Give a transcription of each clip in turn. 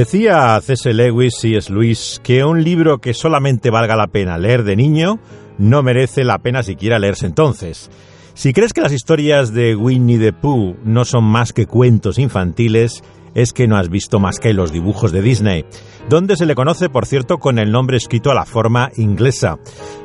Decía C.S. Lewis y S. Luis que un libro que solamente valga la pena leer de niño no merece la pena siquiera leerse entonces. Si crees que las historias de Winnie the Pooh no son más que cuentos infantiles, es que no has visto más que los dibujos de Disney, donde se le conoce, por cierto, con el nombre escrito a la forma inglesa.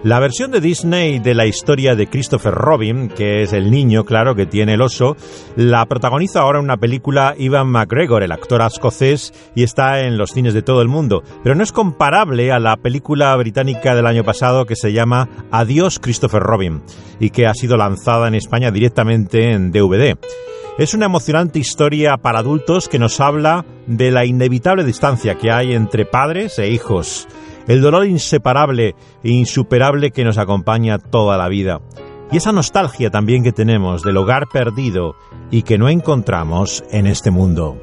La versión de Disney de la historia de Christopher Robin, que es el niño, claro, que tiene el oso, la protagoniza ahora una película Ivan McGregor, el actor escocés, y está en los cines de todo el mundo. Pero no es comparable a la película británica del año pasado que se llama Adiós Christopher Robin, y que ha sido lanzada en España directamente en DVD. Es una emocionante historia para adultos que nos habla de la inevitable distancia que hay entre padres e hijos, el dolor inseparable e insuperable que nos acompaña toda la vida, y esa nostalgia también que tenemos del hogar perdido y que no encontramos en este mundo.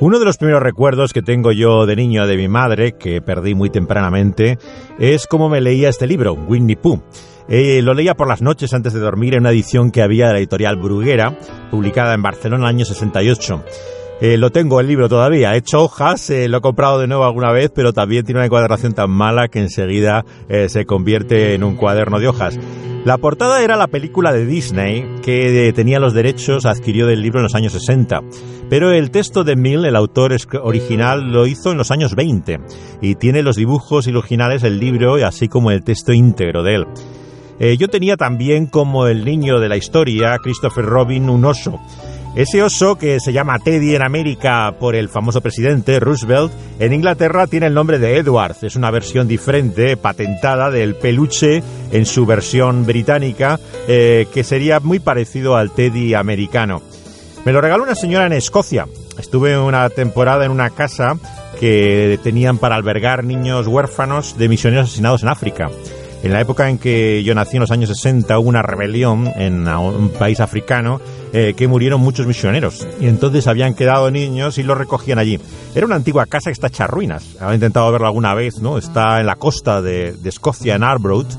Uno de los primeros recuerdos que tengo yo de niño de mi madre, que perdí muy tempranamente, es cómo me leía este libro, Winnie Pooh. Eh, lo leía por las noches antes de dormir en una edición que había de la editorial Bruguera, publicada en Barcelona en el año 68. Eh, lo tengo el libro todavía, he hecho hojas, eh, lo he comprado de nuevo alguna vez, pero también tiene una encuadernación tan mala que enseguida se convierte en un cuaderno de hojas. La portada era la película de Disney que tenía los derechos, adquirió del libro en los años 60. Pero el texto de Mill, el autor original, lo hizo en los años 20 y tiene los dibujos originales del libro, así como el texto íntegro de él. Eh, yo tenía también como el niño de la historia, Christopher Robin, un oso. Ese oso, que se llama Teddy en América por el famoso presidente Roosevelt, en Inglaterra tiene el nombre de Edward. Es una versión diferente, patentada del peluche en su versión británica, eh, que sería muy parecido al Teddy americano. Me lo regaló una señora en Escocia. Estuve una temporada en una casa que tenían para albergar niños huérfanos de misioneros asesinados en África. En la época en que yo nací, en los años 60, hubo una rebelión en un país africano eh, que murieron muchos misioneros. Y entonces habían quedado niños y los recogían allí. Era una antigua casa que está hecha ruinas. Había intentado verlo alguna vez, ¿no? Está en la costa de, Escocia, en Arbroath.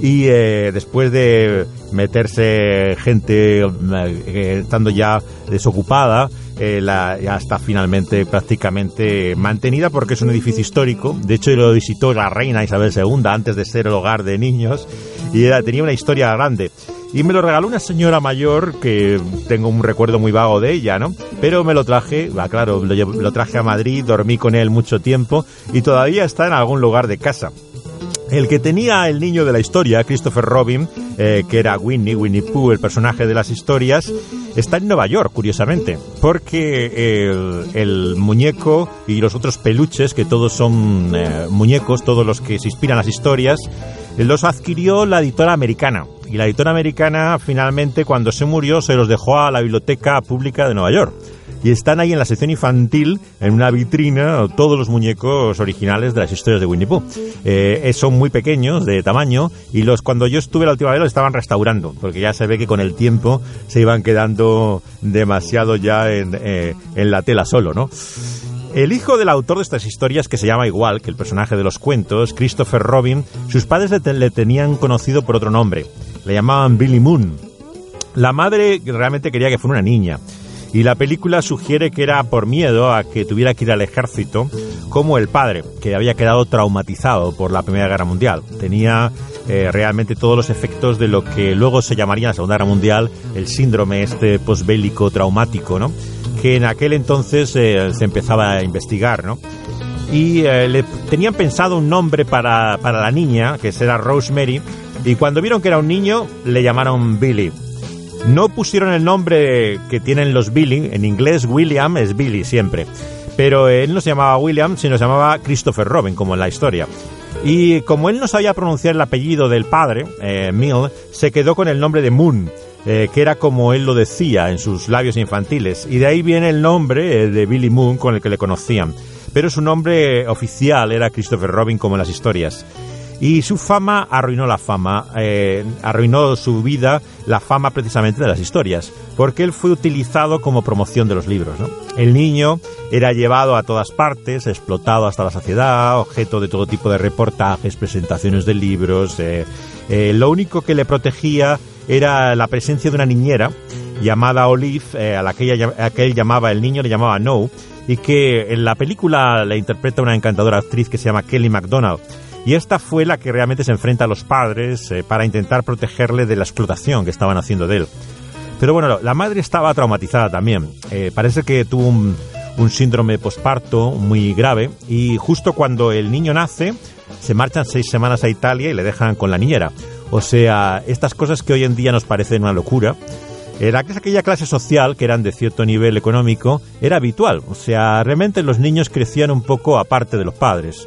Y eh, después de meterse gente eh, estando ya desocupada, eh, la, ya está finalmente prácticamente mantenida porque es un edificio histórico. De hecho, lo visitó la reina Isabel II antes de ser el hogar de niños y era, tenía una historia grande. Y me lo regaló una señora mayor que tengo un recuerdo muy vago de ella, ¿no? Pero me lo traje, va, claro, lo, lo traje a Madrid, dormí con él mucho tiempo y todavía está en algún lugar de casa. El que tenía el niño de la historia, Christopher Robin, eh, que era Winnie, Winnie Pooh, el personaje de las historias, está en Nueva York, curiosamente, porque el, muñeco y los otros peluches, que todos son eh, muñecos, todos los que se inspiran las historias, los adquirió la editora americana. Y la editora americana finalmente, cuando se murió, se los dejó a la Biblioteca Pública de Nueva York y están ahí en la sección infantil, en una vitrina, todos los muñecos originales de las historias de Winnie Pooh. Eh, son muy pequeños de tamaño y los cuando yo estuve la última vez los estaban restaurando, porque ya se ve que con el tiempo se iban quedando demasiado ya en, eh, en la tela solo, ¿no? El hijo del autor de estas historias, que se llama igual que el personaje de los cuentos, Christopher Robin, sus padres le, tenían conocido por otro nombre. Le llamaban Billy Moon. La madre realmente quería que fuera una niña. Y la película sugiere que era por miedo a que tuviera que ir al ejército, como el padre, que había quedado traumatizado por la Primera Guerra Mundial. Tenía eh, realmente todos los efectos de lo que luego se llamaría la Segunda Guerra Mundial el síndrome este posbélico traumático, ¿no? Que en aquel entonces eh, se empezaba a investigar, ¿no? Y eh, le tenían pensado un nombre para, para la niña, que será Rosemary, y cuando vieron que era un niño, le llamaron Billy. No pusieron el nombre que tienen los Billy, en inglés William es Billy siempre, pero él no se llamaba William, sino se llamaba Christopher Robin, como en la historia. Y como él no sabía pronunciar el apellido del padre, eh, Mill, se quedó con el nombre de Moon, eh, que era como él lo decía en sus labios infantiles, y de ahí viene el nombre eh, de Billy Moon con el que le conocían. Pero su nombre oficial era Christopher Robin como en las historias. Y su fama arruinó la fama, eh, arruinó su vida la fama precisamente de las historias, porque él fue utilizado como promoción de los libros. El niño era llevado a todas partes, explotado hasta la saciedad, objeto de todo tipo de reportajes, presentaciones de libros. Eh, eh, lo único que le protegía era la presencia de una niñera llamada Olive, eh, a la que, ella, que él llamaba, el niño le llamaba No, y que en la película le interpreta una encantadora actriz que se llama Kelly MacDonald. Y esta fue la que realmente se enfrenta a los padres eh, para intentar protegerle de la explotación que estaban haciendo de él. Pero bueno, la madre estaba traumatizada también. Eh, parece que tuvo un, un síndrome posparto muy grave y justo cuando el niño nace se marchan seis semanas a Italia y le dejan con la niñera. O sea, estas cosas que hoy en día nos parecen una locura, era aquella clase social que eran de cierto nivel económico era habitual. O sea, realmente los niños crecían un poco aparte de los padres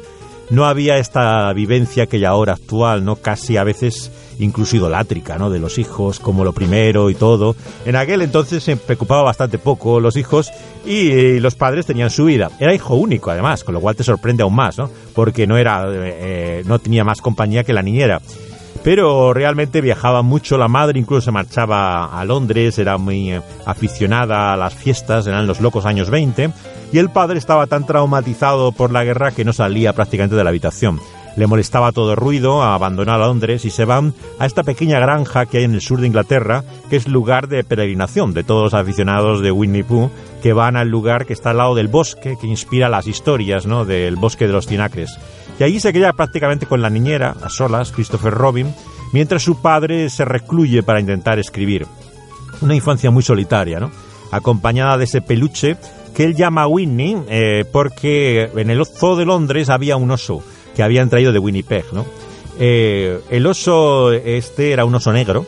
no había esta vivencia que ya ahora actual, ¿no? Casi a veces incluso idolátrica, ¿no? De los hijos como lo primero y todo. En aquel entonces se preocupaba bastante poco los hijos y, los padres tenían su vida. Era hijo único, además, con lo cual te sorprende aún más, ¿no? Porque no era, eh, no tenía más compañía que la niñera pero realmente viajaba mucho la madre, incluso se marchaba a Londres, era muy eh, aficionada a las fiestas, eran los locos años 20, y el padre estaba tan traumatizado por la guerra que no salía prácticamente de la habitación. Le molestaba todo el ruido, abandonó Londres y se van a esta pequeña granja que hay en el sur de Inglaterra, que es lugar de peregrinación de todos los aficionados de Winnie Pooh, que van al lugar que está al lado del bosque, que inspira las historias ¿no? del bosque de los tinacres. Y allí se queda prácticamente con la niñera, a solas, Christopher Robin, mientras su padre se recluye para intentar escribir. Una infancia muy solitaria, ¿no? Acompañada de ese peluche que él llama Winnie, eh, porque en el zoo de Londres había un oso que habían traído de Winnipeg, ¿no? Eh, el oso este era un oso negro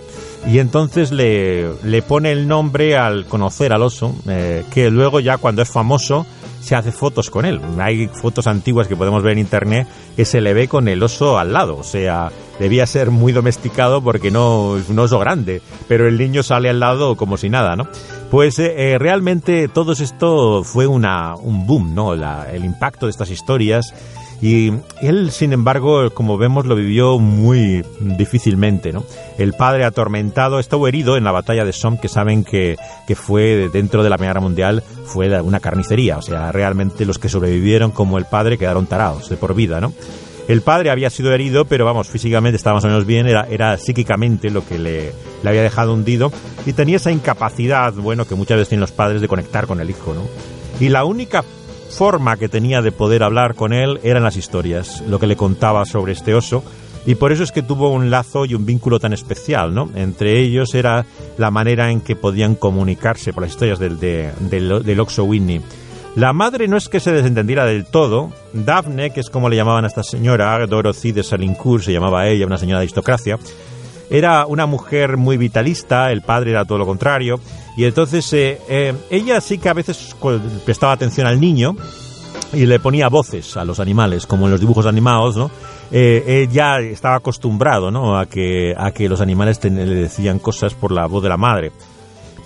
y entonces le, le pone el nombre al conocer al oso, eh, que luego ya cuando es famoso se hace fotos con él. Hay fotos antiguas que podemos ver en internet que se le ve con el oso al lado. O sea, debía ser muy domesticado porque no es un oso grande, pero el niño sale al lado como si nada, ¿no? Pues eh, eh, realmente todo esto fue una, un boom, ¿no? el impacto de estas historias y él, sin embargo, como vemos, lo vivió muy difícilmente, ¿no? El padre atormentado estuvo herido en la batalla de Somme, que saben que, que fue dentro de la Primera Mundial, fue una carnicería. O sea, realmente los que sobrevivieron como el padre quedaron tarados de por vida, ¿no? El padre había sido herido, pero vamos, físicamente estaba más o menos bien, era, era psíquicamente lo que le, le había dejado hundido y tenía esa incapacidad, bueno, que muchas veces tienen los padres de conectar con el hijo, ¿no? Y la única forma que tenía de poder hablar con él eran las historias, lo que le contaba sobre este oso, y por eso es que tuvo un lazo y un vínculo tan especial, ¿no? Entre ellos era la manera en que podían comunicarse por las historias del, del, del Oxo Whitney. La madre no es que se desentendiera del todo. Daphne, que es como le llamaban a esta señora, Dorothy de Salincourt, se llamaba ella, una señora de aristocracia, era una mujer muy vitalista, el padre era todo lo contrario, y entonces eh, eh, ella sí que a veces prestaba atención al niño y le ponía voces a los animales, como en los dibujos animados, ¿no? Eh, ella estaba acostumbrado, ¿no? A que, a que los animales le decían cosas por la voz de la madre.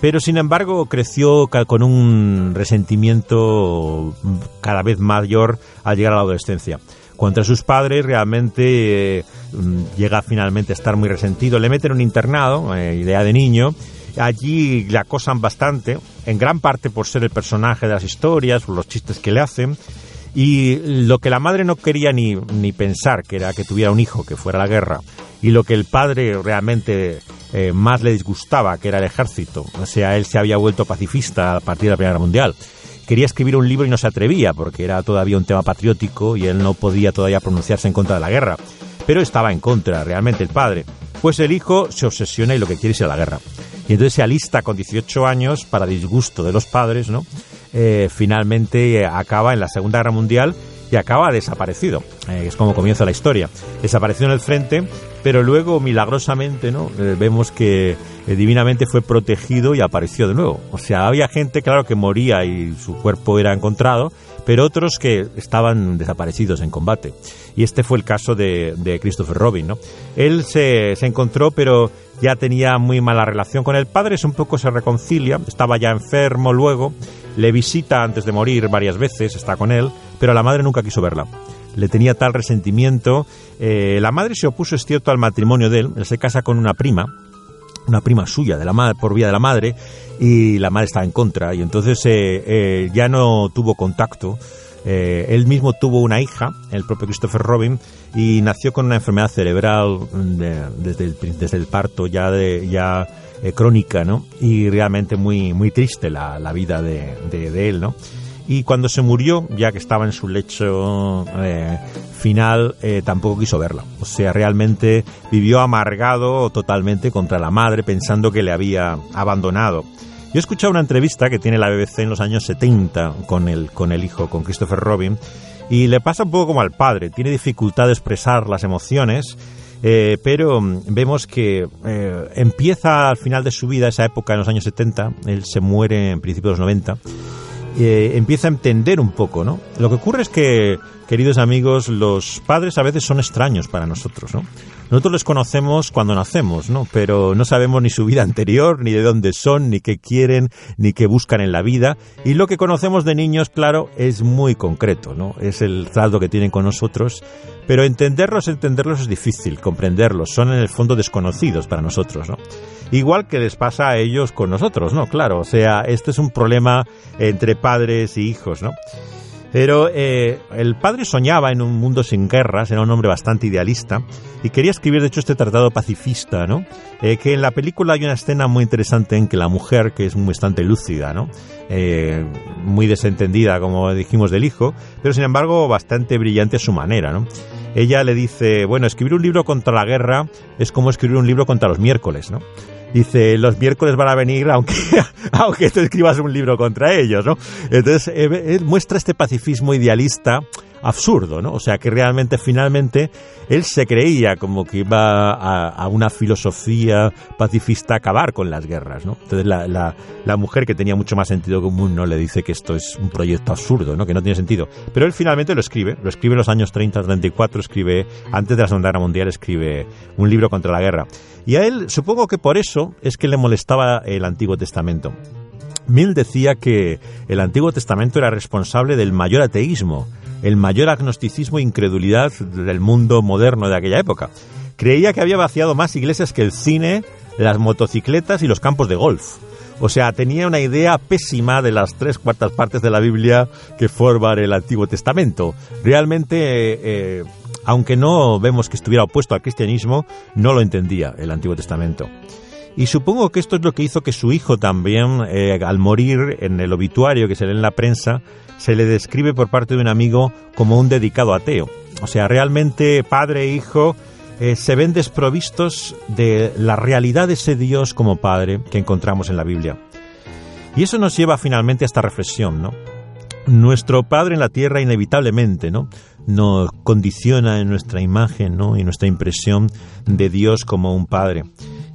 Pero sin embargo creció con un resentimiento cada vez mayor al llegar a la adolescencia contra sus padres, realmente eh, mm, llega finalmente a estar muy resentido. Le meten en un internado, eh, idea de niño, allí le acosan bastante, en gran parte por ser el personaje de las historias, por los chistes que le hacen. Y lo que la madre no quería ni, ni pensar, que era que tuviera un hijo que fuera a la guerra, y lo que el padre realmente eh, más le disgustaba, que era el ejército. O sea, él se había vuelto pacifista a partir de la Primera Guerra Mundial quería escribir un libro y no se atrevía porque era todavía un tema patriótico y él no podía todavía pronunciarse en contra de la guerra. Pero estaba en contra, realmente, el padre. Pues el hijo se obsesiona y lo que quiere es ir a la guerra. Y entonces se alista con 18 años, para disgusto de los padres, ¿no? Eh, finalmente acaba en la Segunda Guerra Mundial y acaba desaparecido. Eh, es como comienza la historia. Desapareció en el frente, pero luego milagrosamente, ¿no? Eh, vemos que eh, divinamente fue protegido y apareció de nuevo. O sea, había gente, claro, que moría y su cuerpo era encontrado, pero otros que estaban desaparecidos en combate. Y este fue el caso de, Christopher Robin, ¿no? Él se, se encontró, pero ya tenía muy mala relación con el padre, es un poco se reconcilia, estaba ya enfermo luego, le visita antes de morir varias veces, está con él, pero la madre nunca quiso verla le tenía tal resentimiento. Eh, la madre se opuso, es cierto, al matrimonio de él. Él se casa con una prima, una prima suya de la madre, por vía de la madre y la madre estaba en contra y entonces eh, eh, ya no tuvo contacto Eh, él mismo tuvo una hija, el propio Christopher Robin, y nació con una enfermedad cerebral desde, el, desde el parto ya, de, ya crónica, ¿no? Y realmente muy, muy triste la, la vida de, de, él, ¿no? Y cuando se murió, ya que estaba en su lecho eh, final, tampoco quiso verla. O sea, realmente vivió amargado totalmente contra la madre, pensando que le había abandonado. Yo he escuchado una entrevista que tiene la BBC en los años 70 con el, con el hijo, con Christopher Robin, y le pasa un poco como al padre, tiene dificultad de expresar las emociones, eh, pero vemos que eh, empieza al final de su vida, esa época en los años 70, él se muere en principios de los 90, eh, empieza a entender un poco, ¿no? Lo que ocurre es que, queridos amigos, los padres a veces son extraños para nosotros, ¿no? Nosotros les conocemos cuando nacemos, ¿no? Pero no sabemos ni su vida anterior, ni de dónde son, ni qué quieren, ni qué buscan en la vida. Y lo que conocemos de niños, claro, es muy concreto, ¿no? Es el trato que tienen con nosotros. Pero entenderlos, entenderlos es difícil, comprenderlos. Son en el fondo desconocidos para nosotros, ¿no? Igual que les pasa a ellos con nosotros, ¿no? Claro, o sea, este es un problema entre padres y hijos, ¿no? Pero eh, el padre soñaba en un mundo sin guerras, era un hombre bastante idealista y quería escribir de hecho este tratado pacifista, ¿no? Eh, que en la película hay una escena muy interesante en que la mujer, que es bastante lúcida, ¿no? Eh, muy desentendida, como dijimos, del hijo, pero sin embargo bastante brillante a su manera, ¿no? Ella le dice, bueno, escribir un libro contra la guerra es como escribir un libro contra los miércoles, ¿no? Dice, los miércoles van a venir aunque, aunque tú escribas un libro contra ellos, ¿no? Entonces, eh, muestra este pacifismo idealista absurdo, ¿no? O sea, que realmente finalmente él se creía como que iba a, una filosofía pacifista a acabar con las guerras, ¿no? Entonces la, la, la, mujer que tenía mucho más sentido común, ¿no? Le dice que esto es un proyecto absurdo, ¿no? Que no tiene sentido. Pero él finalmente lo escribe, lo escribe en los años 30, 34, escribe, antes de la Segunda Guerra Mundial, escribe un libro contra la guerra. Y a él, supongo que por eso es que le molestaba el Antiguo Testamento. Mill decía que el Antiguo Testamento era responsable del mayor ateísmo, el mayor agnosticismo e incredulidad del mundo moderno de aquella época. Creía que había vaciado más iglesias que el cine, las motocicletas y los campos de golf. O sea, tenía una idea pésima de las tres cuartas partes de la Biblia que forman el Antiguo Testamento. Realmente eh, aunque no vemos que estuviera opuesto al cristianismo, no lo entendía el Antiguo Testamento. Y supongo que esto es lo que hizo que su hijo también, eh, al morir en el obituario que se lee en la prensa, se le describe por parte de un amigo como un dedicado ateo. O sea, realmente padre e hijo eh, se ven desprovistos de la realidad de ese Dios como padre que encontramos en la Biblia. Y eso nos lleva finalmente a esta reflexión, ¿no? Nuestro Padre en la tierra inevitablemente, ¿no? nos condiciona en nuestra imagen y nuestra impresión de Dios como un Padre.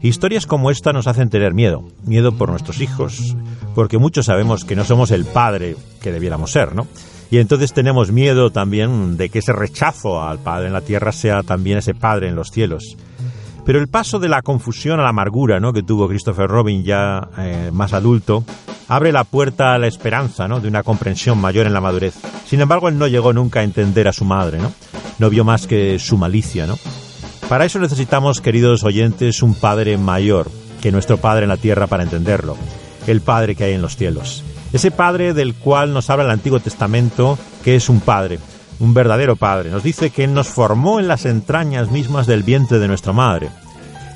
Historias como esta nos hacen tener miedo, miedo por nuestros hijos, porque muchos sabemos que no somos el padre que debiéramos ser, ¿no? Y entonces tenemos miedo también de que ese rechazo al Padre en la tierra sea también ese Padre en los cielos. Pero el paso de la confusión a la amargura ¿no? que tuvo Christopher Robin ya eh, más adulto abre la puerta a la esperanza ¿no? de una comprensión mayor en la madurez. Sin embargo, él no llegó nunca a entender a su madre, ¿no? No vio más que su malicia, ¿no? Para eso necesitamos, queridos oyentes, un Padre mayor que nuestro Padre en la tierra para entenderlo, el Padre que hay en los cielos. Ese Padre del cual nos habla el Antiguo Testamento, que es un Padre, un verdadero Padre. Nos dice que Él nos formó en las entrañas mismas del vientre de nuestra madre.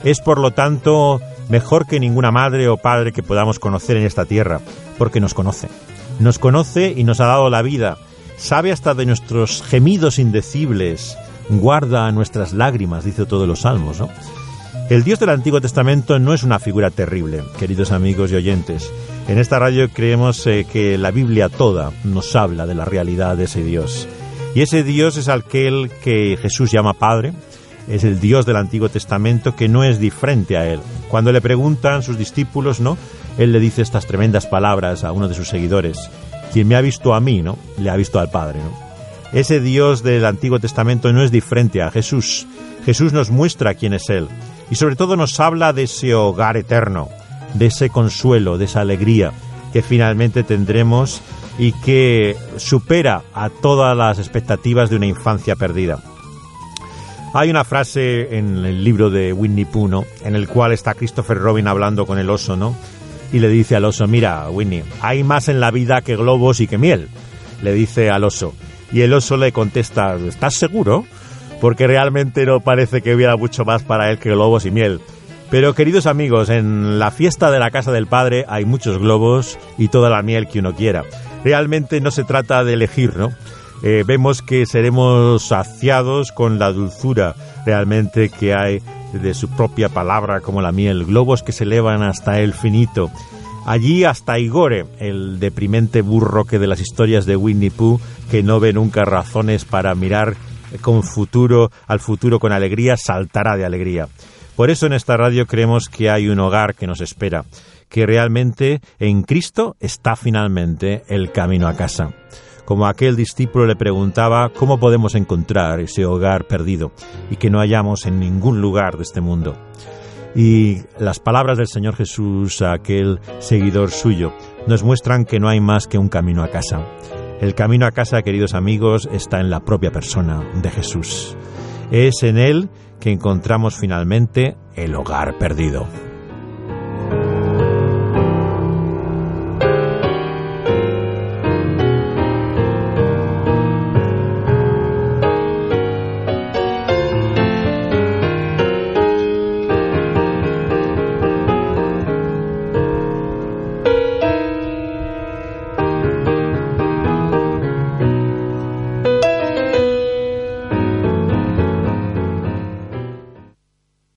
Es, por lo tanto, mejor que ninguna madre o padre que podamos conocer en esta tierra, porque nos conoce. Nos conoce y nos ha dado la vida. Sabe hasta de nuestros gemidos indecibles. Guarda nuestras lágrimas, dice todos los salmos, ¿no? El Dios del Antiguo Testamento no es una figura terrible, queridos amigos y oyentes. En esta radio creemos eh, que la Biblia toda nos habla de la realidad de ese Dios. Y ese Dios es aquel que Jesús llama Padre, es el Dios del Antiguo Testamento que no es diferente a él. Cuando le preguntan sus discípulos, ¿no? Él le dice estas tremendas palabras a uno de sus seguidores. Quien me ha visto a mí, ¿no? Le ha visto al Padre, ¿no? Ese Dios del Antiguo Testamento no es diferente a Jesús. Jesús nos muestra quién es Él. Y sobre todo nos habla de ese hogar eterno, de ese consuelo, de esa alegría que finalmente tendremos y que supera a todas las expectativas de una infancia perdida. Hay una frase en el libro de Winnie Pooh, En el cual está Christopher Robin hablando con el oso, ¿no? Y le dice al oso, mira, Winnie, hay más en la vida que globos y que miel. le dice al oso. Y el oso le contesta, ¿estás seguro? Porque realmente no parece que hubiera mucho más para él que globos y miel. Pero queridos amigos, en la fiesta de la casa del padre hay muchos globos y toda la miel que uno quiera. Realmente no se trata de elegir, ¿no? Eh, vemos que seremos saciados con la dulzura realmente que hay de su propia palabra como la miel, globos que se elevan hasta el finito. Allí hasta Igore, el deprimente burro que de las historias de Winnie Pooh, que no ve nunca razones para mirar con futuro al futuro con alegría, saltará de alegría. Por eso en esta radio creemos que hay un hogar que nos espera, que realmente en Cristo está finalmente el camino a casa como aquel discípulo le preguntaba cómo podemos encontrar ese hogar perdido y que no hallamos en ningún lugar de este mundo. Y las palabras del Señor Jesús a aquel seguidor suyo nos muestran que no hay más que un camino a casa. El camino a casa, queridos amigos, está en la propia persona de Jesús. Es en Él que encontramos finalmente el hogar perdido.